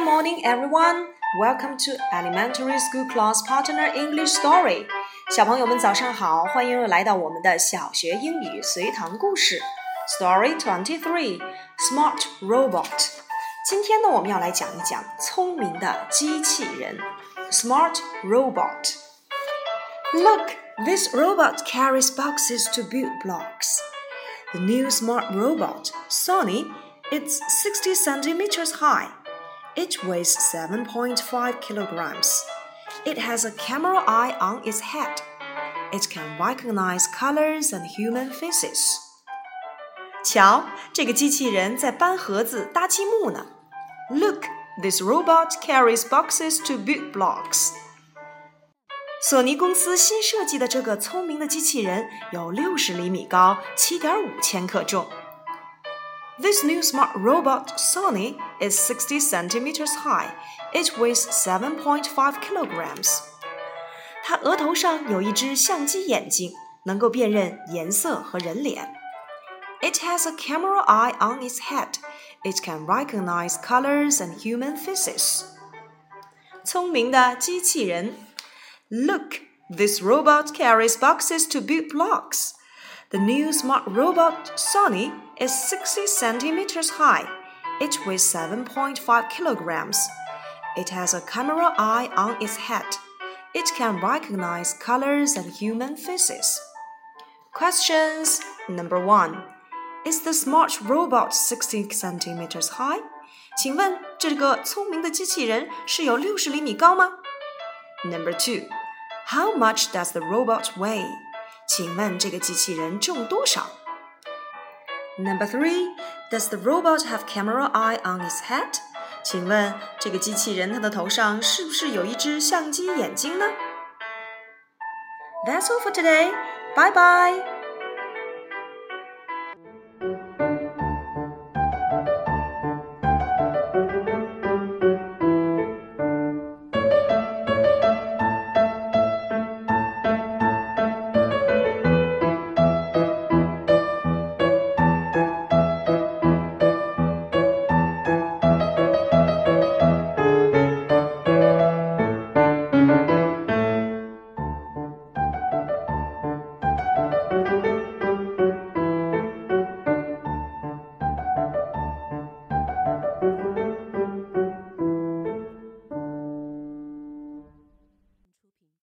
morning, everyone. Welcome to Elementary School Class Partner English Story. 小朋友们早上好，欢迎又来到我们的小学英语随堂故事。Story Twenty Three: Smart Robot. 今天呢，我们要来讲一讲聪明的机器人。Smart Robot. Look, this robot carries boxes to build blocks. The new smart robot, Sonny, it's 60 centimeters high. It weighs 7.5 kilograms. It has a camera eye on its head. It can recognize colors and human faces. 瞧，这个机器人在搬盒子、搭积木呢。Look, this robot carries boxes to build blocks. 索尼公司新设计的这个聪明的机器人有六十厘米高，七点五千克重。 This new smart robot Sony is 60 centimeters high. It weighs 7.5 kilograms. 它额头上有一只相机眼睛，能够辨认颜色和人脸。It has a camera eye on its head. It can recognize colors and human faces. 聪明的机器人。Look, this robot carries boxes to build blocks. The new smart robot Sony is 60 centimeters high. It weighs 7.5 kilograms. It has a camera eye on its head. It can recognize colors and human faces. Questions Number 1. Is the smart robot 60 centimeters high? 请问这个聪明的机器人是有六十厘米高吗？Number two, how much does the robot weigh? 请问这个机器人重多少？Number three, does the robot have camera eye on its head? 请问这个机器人它的头上是不是有一只相机眼睛呢？That's all for today. Bye bye.